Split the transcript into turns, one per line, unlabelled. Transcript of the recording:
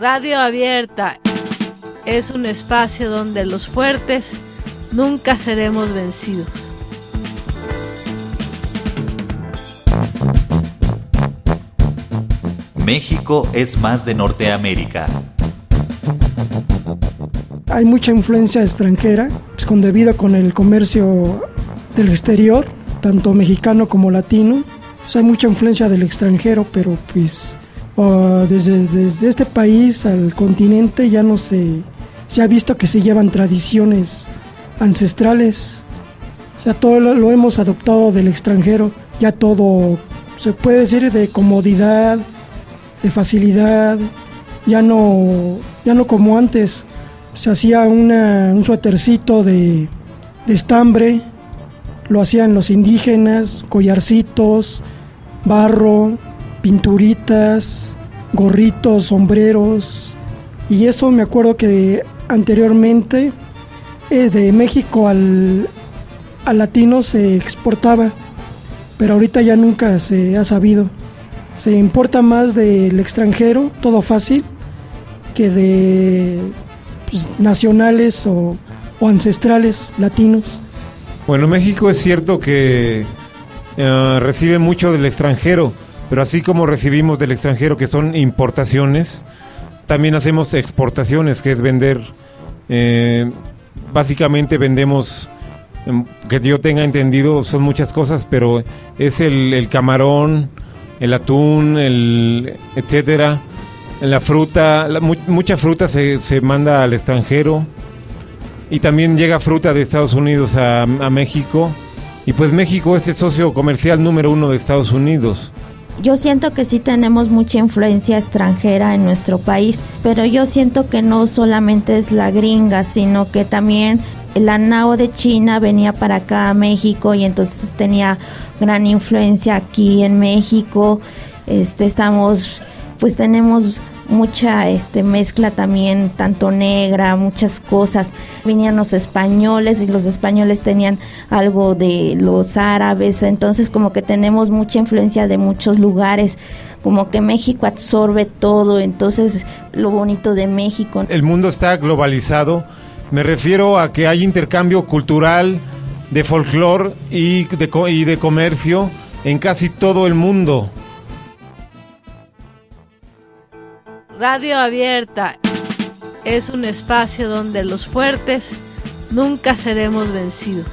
Radio Abierta es un espacio donde los fuertes nunca seremos vencidos.
México es más de Norteamérica.
Hay mucha influencia extranjera, pues, con debido con el comercio del exterior, tanto mexicano como latino. Pues, hay mucha influencia del extranjero, pero pues desde, desde este país al continente ya no se, se ha visto que se llevan tradiciones ancestrales. O sea, todo lo, hemos adoptado del extranjero, ya todo se puede decir de comodidad, de facilidad, ya no, ya no como antes, se hacía una, un suétercito de estambre, lo hacían los indígenas, collarcitos, barro, pinturitas, gorritos, sombreros, y eso me acuerdo que anteriormente eh, de México al, al latino se exportaba, pero ahorita ya nunca se ha sabido. Se importa más del extranjero, todo fácil, que de pues, nacionales o, o, ancestrales latinos.
Bueno, México es cierto que uh, recibe mucho del extranjero, pero así como recibimos del extranjero que son importaciones, también hacemos exportaciones, que es vender, eh, básicamente vendemos, que yo tenga entendido, son muchas cosas, pero es el, el camarón, el atún, el etcétera, la fruta, mucha fruta se, se, manda al extranjero y también llega fruta de Estados Unidos a, a, México y pues México es el socio comercial número uno de Estados Unidos.
Yo siento que sí tenemos mucha influencia extranjera en nuestro país, pero yo siento que no solamente es la gringa, sino que también la NAO de China venía para acá a México y entonces tenía gran influencia aquí en México. Este estamos pues tenemos mucha este mezcla también tanto negra, muchas cosas. Venían los españoles y los españoles tenían algo de los árabes, entonces como que tenemos mucha influencia de muchos lugares como que México absorbe todo, entonces lo bonito de México.
El mundo está globalizado me refiero a que hay intercambio cultural, de folclore y de, y de comercio en casi todo el mundo.
Radio Abierta es un espacio donde los fuertes nunca seremos vencidos.